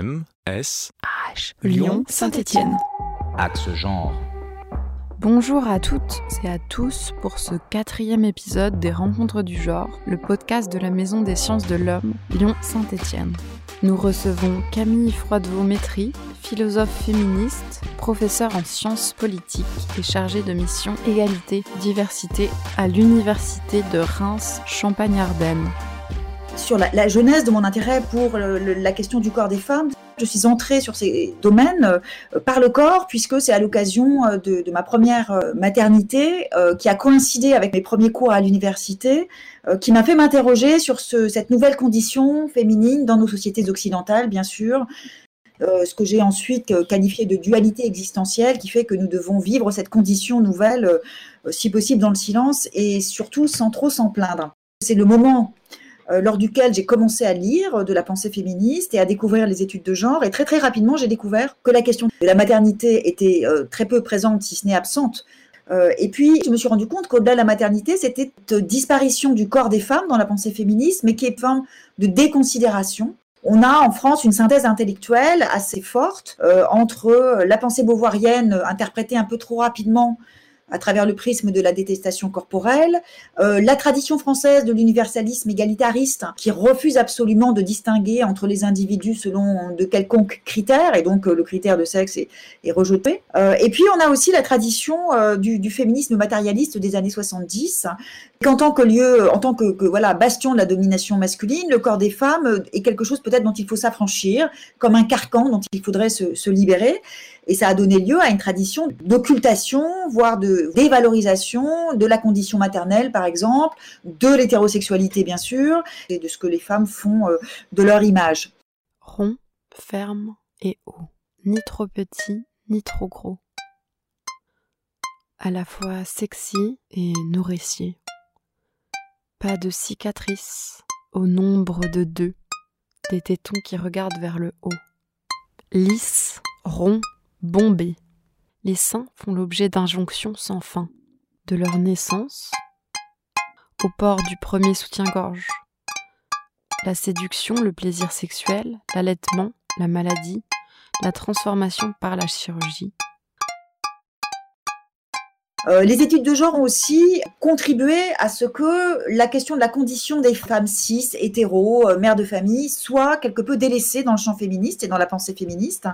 M, S, H, Lyon, Saint-Étienne. Axe genre. Bonjour à toutes et à tous pour ce quatrième épisode des Rencontres du genre, le podcast de la Maison des sciences de l'homme, Lyon-Saint-Étienne. Nous recevons Camille Froidevaux-Métry, philosophe féministe, professeure en sciences politiques et chargée de mission égalité, diversité à l'Université de Reims Champagne-Ardenne. Sur la, jeunesse de mon intérêt pour la question du corps des femmes, je suis entrée sur ces domaines euh, par le corps, puisque c'est à l'occasion euh, de, ma première euh, maternité, qui a coïncidé avec mes premiers cours à l'université, qui m'a fait m'interroger sur ce, cette nouvelle condition féminine dans nos sociétés occidentales, bien sûr, ce que j'ai ensuite qualifié de dualité existentielle, qui fait que nous devons vivre cette condition nouvelle, si possible dans le silence, et surtout sans trop s'en plaindre. C'est le moment lors duquel j'ai commencé à lire de la pensée féministe et à découvrir les études de genre. Et très très rapidement, j'ai découvert que la question de la maternité était euh, très peu présente, si ce n'est absente. Euh, et puis, je me suis rendu compte qu'au-delà de la maternité, c'était une disparition du corps des femmes dans la pensée féministe, mais qui est forme de déconsidération. On a en France une synthèse intellectuelle assez forte euh, entre la pensée beauvoirienne interprétée un peu trop rapidement à travers le prisme de la détestation corporelle, euh, la tradition française de l'universalisme égalitariste qui refuse absolument de distinguer entre les individus selon de quelconques critères, et donc euh, le critère de sexe est, est rejeté. Euh, et puis on a aussi la tradition euh, du, du, féminisme matérialiste des années 70, qu'en tant que lieu, en tant que, voilà bastion de la domination masculine, le corps des femmes est quelque chose peut-être dont il faut s'affranchir, comme un carcan dont il faudrait se, se libérer. Et ça a donné lieu à une tradition d'occultation, voire de dévalorisation de la condition maternelle, par exemple, de l'hétérosexualité, bien sûr, et de ce que les femmes font euh, de leur image. Rond, ferme et haut. Ni trop petit, ni trop gros. À la fois sexy et nourricier. Pas de cicatrices, au nombre de deux. Des tétons qui regardent vers le haut. Lisse, rond, bombés. Les seins font l'objet d'injonctions sans fin, de leur naissance au port du premier soutien-gorge. La séduction, le plaisir sexuel, l'allaitement, la maladie, la transformation par la chirurgie. Euh, les études de genre ont aussi contribué à ce que la question de la condition des femmes cis, hétéros, euh, mères de famille, soit quelque peu délaissée dans le champ féministe et dans la pensée féministe,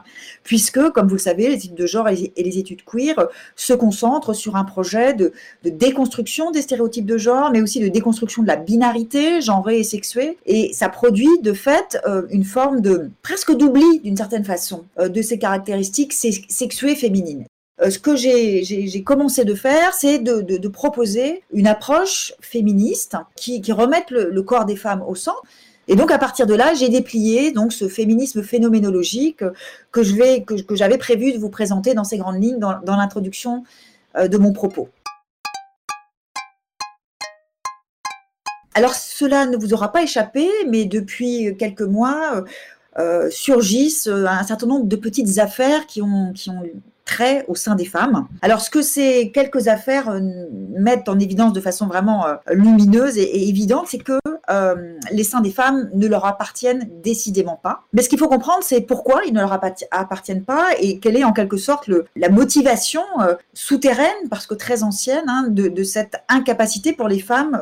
puisque, comme vous le savez, les études de genre et les études queer se concentrent sur un projet de, déconstruction des stéréotypes de genre, mais aussi de déconstruction de la binarité genrée et sexuée, et ça produit de fait euh, une forme de presque d'oubli, d'une certaine façon, de ces caractéristiques sexuées féminines. Euh, ce que j'ai commencé de faire, c'est de, proposer une approche féministe qui, remette le, corps des femmes au centre. Et donc à partir de là, j'ai déplié ce féminisme phénoménologique que j'avais prévu de vous présenter dans ces grandes lignes dans, dans l'introduction euh, de mon propos. Alors cela ne vous aura pas échappé, mais depuis quelques mois euh, surgissent un certain nombre de petites affaires qui ont qui ont trait au sein des femmes. Alors, ce que ces quelques affaires euh, mettent en évidence de façon vraiment euh, lumineuse et, évidente, c'est que euh, les seins des femmes ne leur appartiennent décidément pas. Mais ce qu'il faut comprendre, c'est pourquoi ils ne leur appartiennent pas et quelle est en quelque sorte la motivation souterraine, parce que très ancienne, hein, de, cette incapacité pour les femmes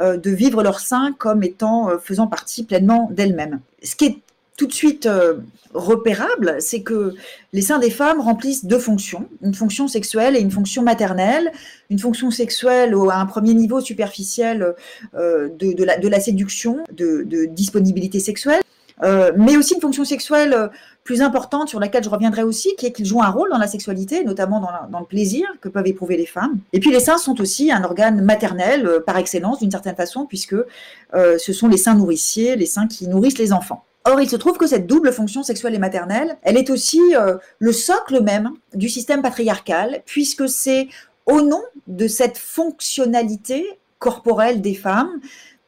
de vivre leurs seins comme étant faisant partie pleinement d'elles-mêmes. Ce qui est tout de suite euh, repérable, c'est que les seins des femmes remplissent deux fonctions, une fonction sexuelle et une fonction maternelle. Une fonction sexuelle à un premier niveau superficiel euh, de, la, séduction, de, disponibilité sexuelle, euh, mais aussi une fonction sexuelle plus importante sur laquelle je reviendrai aussi, qui est qu'ils jouent un rôle dans la sexualité, notamment dans, le plaisir que peuvent éprouver les femmes. Et puis les seins sont aussi un organe maternel par excellence d'une certaine façon, puisque ce sont les seins nourriciers, les seins qui nourrissent les enfants. Or, il se trouve que cette double fonction sexuelle et maternelle, elle est aussi euh, le socle même du système patriarcal, puisque c'est au nom de cette fonctionnalité corporelle des femmes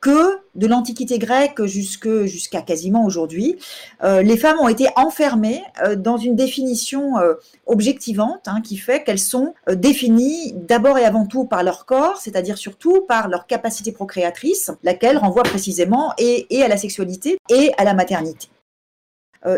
que de l'Antiquité grecque jusqu'à jusqu quasiment aujourd'hui, euh, les femmes ont été enfermées euh, dans une définition euh, objectivante hein, qui fait qu'elles sont définies d'abord et avant tout par leur corps, c'est-à-dire surtout par leur capacité procréatrice, laquelle renvoie précisément à la sexualité et à la maternité.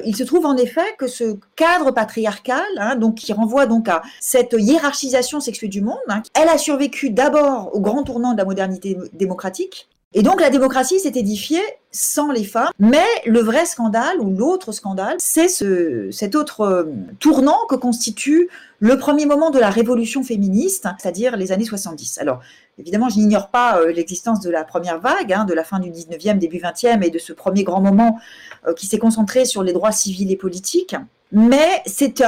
il se trouve en effet que ce cadre patriarcal, hein, donc qui renvoie donc à cette hiérarchisation sexuelle du monde, hein, elle a survécu d'abord au grand tournant de la modernité démocratique, et donc la démocratie s'est édifiée sans les femmes. Mais le vrai scandale ou l'autre scandale, c'est ce, cet autre euh, tournant que constitue le premier moment de la révolution féministe, c'est-à-dire les années 70. Alors évidemment, je n'ignore pas euh, l'existence de la première vague, hein, de la fin du 19e, début 20e et de ce premier grand moment euh, qui s'est concentré sur les droits civils et politiques. Mais cette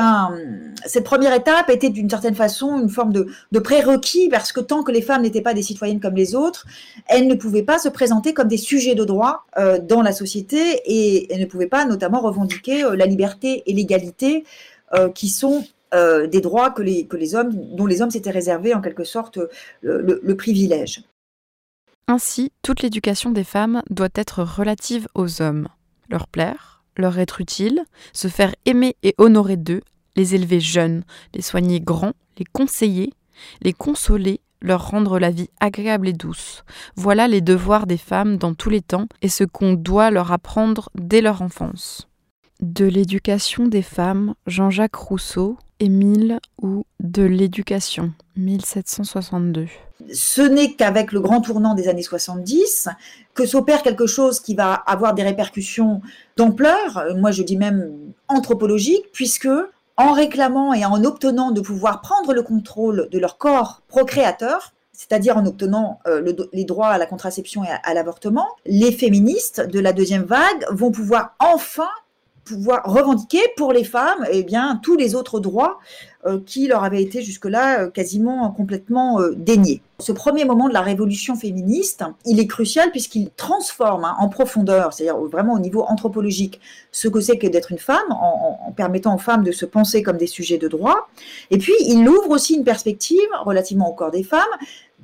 première étape était d'une certaine façon une forme de, prérequis parce que tant que les femmes n'étaient pas des citoyennes comme les autres, elles ne pouvaient pas se présenter comme des sujets de droit euh, dans la société et elles ne pouvaient pas notamment revendiquer la liberté et l'égalité qui sont euh, des droits que les, que les hommes, dont les hommes s'étaient réservés en quelque sorte le, le privilège. Ainsi, toute l'éducation des femmes doit être relative aux hommes, leur plaire, leur être utile, se faire aimer et honorer d'eux, les élever jeunes, les soigner grands, les conseiller, les consoler, leur rendre la vie agréable et douce. Voilà les devoirs des femmes dans tous les temps et ce qu'on doit leur apprendre dès leur enfance. De l'éducation des femmes, Jean-Jacques Rousseau, Émile ou De l'éducation, 1762 ce n'est qu'avec le grand tournant des années 70 que s'opère quelque chose qui va avoir des répercussions d'ampleur, moi je dis même anthropologique, puisque en réclamant et en obtenant de pouvoir prendre le contrôle de leur corps procréateur, c'est-à-dire en obtenant euh, le, les droits à la contraception et à l'avortement, les féministes de la deuxième vague vont pouvoir enfin pouvoir revendiquer pour les femmes eh bien, tous les autres droits euh, qui leur avaient été jusque-là euh, quasiment complètement euh, déniés. Ce premier moment de la révolution féministe, il est crucial puisqu'il transforme hein, en profondeur, c'est-à-dire vraiment au niveau anthropologique, ce que c'est que d'être une femme, en, en, permettant aux femmes de se penser comme des sujets de droit. Et puis, il ouvre aussi une perspective relativement au corps des femmes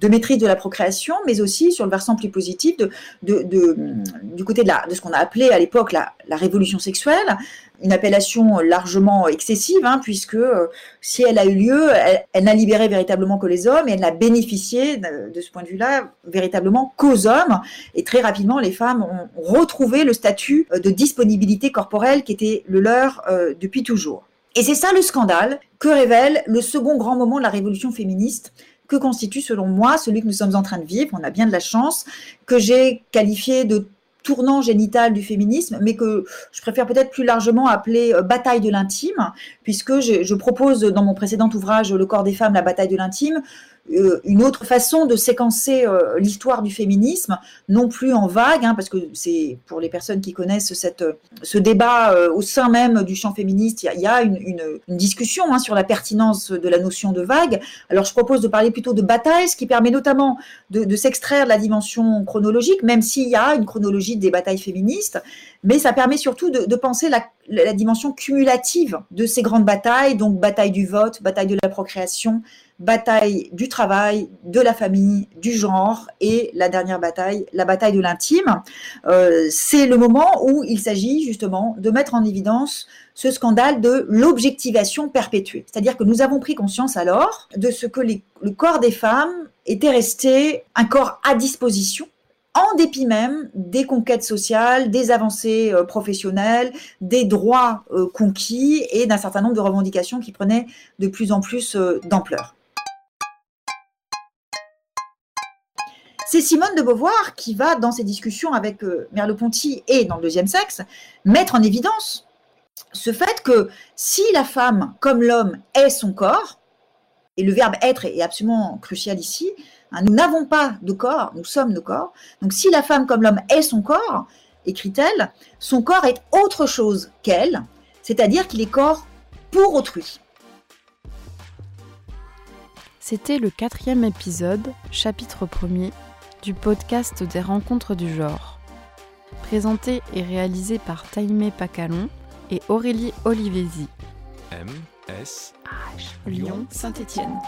de maîtrise de la procréation, mais aussi sur le versant plus positif de, de, de du côté de, la, de ce qu'on a appelé à l'époque la, la, révolution sexuelle, une appellation largement excessive, hein, puisque euh, si elle a eu lieu, elle, n'a libéré véritablement que les hommes et elle n'a bénéficié de, de, ce point de vue-là véritablement qu'aux hommes. Et très rapidement, les femmes ont retrouvé le statut de disponibilité corporelle qui était le leur euh, depuis toujours. Et c'est ça le scandale que révèle le second grand moment de la révolution féministe, que constitue selon moi celui que nous sommes en train de vivre. On a bien de la chance que j'ai qualifié de tournant génital du féminisme, mais que je préfère peut-être plus largement appeler euh, bataille de l'intime, puisque je, propose dans mon précédent ouvrage Le corps des femmes, la bataille de l'intime, une autre façon de séquencer euh, l'histoire du féminisme, non plus en vague, hein, parce que c'est pour les personnes qui connaissent cette, ce débat euh, au sein même du champ féministe, il y a, une, discussion hein, sur la pertinence de la notion de vague. Alors je propose de parler plutôt de bataille, ce qui permet notamment de, s'extraire de la dimension chronologique, même s'il y a une chronologie des batailles féministes, mais ça permet surtout de, penser la dimension cumulative de ces grandes batailles, donc bataille du vote, bataille de la procréation, bataille du travail, de la famille, du genre et la dernière bataille, la bataille de l'intime. Euh, c'est le moment où il s'agit justement de mettre en évidence ce scandale de l'objectivation perpétuée. C'est-à-dire que nous avons pris conscience alors de ce que le corps des femmes était resté un corps à disposition en dépit même des conquêtes sociales, des avancées euh, professionnelles, des droits euh, conquis et d'un certain nombre de revendications qui prenaient de plus en plus d'ampleur. C'est Simone de Beauvoir qui va, dans ses discussions avec euh, Merleau-Ponty et dans le deuxième sexe, mettre en évidence ce fait que si la femme, comme l'homme, est son corps, et le verbe être est absolument crucial ici, hein, nous n'avons pas de corps, nous sommes nos corps. Donc si la femme, comme l'homme, est son corps, écrit-elle, son corps est autre chose qu'elle, c'est-à-dire qu'il est corps pour autrui. C'était le quatrième épisode, chapitre premier, du podcast des rencontres du genre. Présenté et réalisé par Taïmé Pacalon et Aurélie Olivesi. M, S, H, Lyon, Saint-Étienne.